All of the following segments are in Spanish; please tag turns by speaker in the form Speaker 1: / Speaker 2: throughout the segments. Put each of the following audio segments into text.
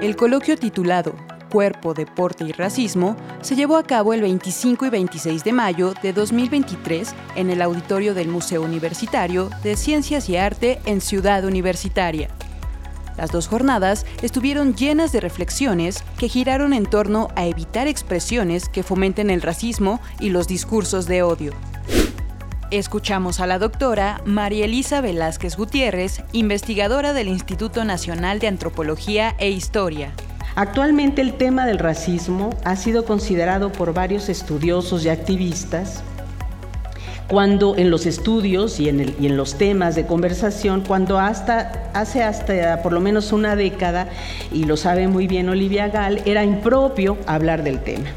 Speaker 1: El coloquio titulado Cuerpo, Deporte y Racismo se llevó a cabo el 25 y 26 de mayo de 2023 en el auditorio del Museo Universitario de Ciencias y Arte en Ciudad Universitaria. Las dos jornadas estuvieron llenas de reflexiones que giraron en torno a evitar expresiones que fomenten el racismo y los discursos de odio. Escuchamos a la doctora María Elisa Velázquez Gutiérrez, investigadora del Instituto Nacional de Antropología e Historia.
Speaker 2: Actualmente el tema del racismo ha sido considerado por varios estudiosos y activistas cuando en los estudios y en, los temas de conversación, cuando hasta hace hasta por lo menos una década, y lo sabe muy bien Olivia Gall, era impropio hablar del tema.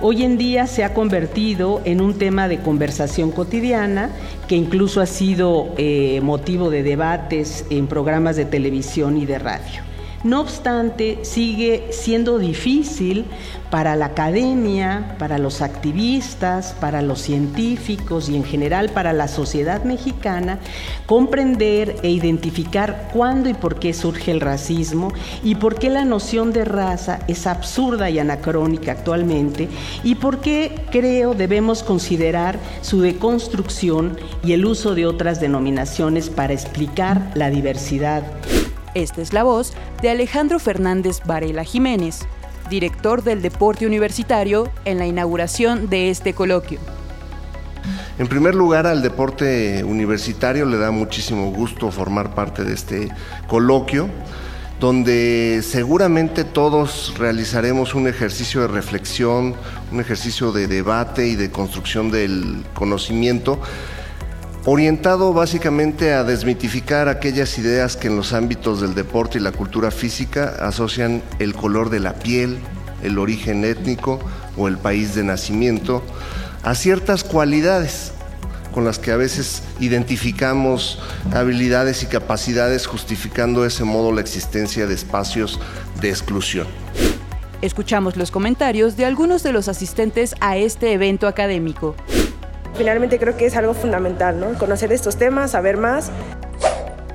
Speaker 2: Hoy en día se ha convertido en un tema de conversación cotidiana que incluso ha sido eh, motivo de debates en programas de televisión y de radio. No obstante, sigue siendo difícil para la academia, para los activistas, para los científicos y en general para la sociedad mexicana comprender e identificar cuándo y por qué surge el racismo y por qué la noción de raza es absurda y anacrónica actualmente y por qué creo debemos considerar su deconstrucción y el uso de otras denominaciones para explicar la diversidad
Speaker 1: esta es la voz de Alejandro Fernández Varela Jiménez, director del Deporte Universitario, en la inauguración de este coloquio.
Speaker 3: En primer lugar, al deporte universitario le da muchísimo gusto formar parte de este coloquio, donde seguramente todos realizaremos un ejercicio de reflexión, un ejercicio de debate y de construcción del conocimiento orientado básicamente a desmitificar aquellas ideas que en los ámbitos del deporte y la cultura física asocian el color de la piel, el origen étnico o el país de nacimiento a ciertas cualidades con las que a veces identificamos habilidades y capacidades justificando de ese modo la existencia de espacios de exclusión.
Speaker 1: Escuchamos los comentarios de algunos de los asistentes a este evento académico.
Speaker 4: Finalmente creo que es algo fundamental, ¿no? Conocer estos temas, saber más.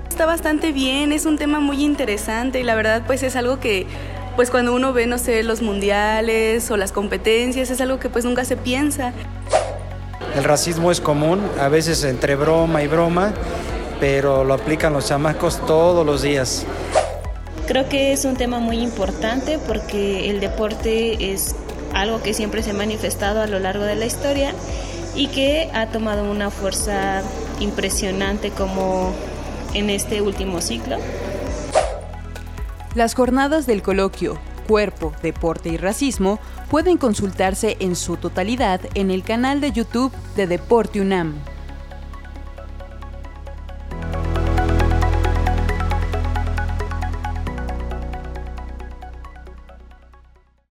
Speaker 5: Está bastante bien, es un tema muy interesante y la verdad pues es algo que pues cuando uno ve, no sé, los mundiales o las competencias, es algo que pues nunca se piensa.
Speaker 6: El racismo es común, a veces entre broma y broma, pero lo aplican los chamacos todos los días.
Speaker 7: Creo que es un tema muy importante porque el deporte es algo que siempre se ha manifestado a lo largo de la historia y que ha tomado una fuerza impresionante como en este último ciclo.
Speaker 1: Las jornadas del coloquio Cuerpo, Deporte y Racismo pueden consultarse en su totalidad en el canal de YouTube de Deporte UNAM.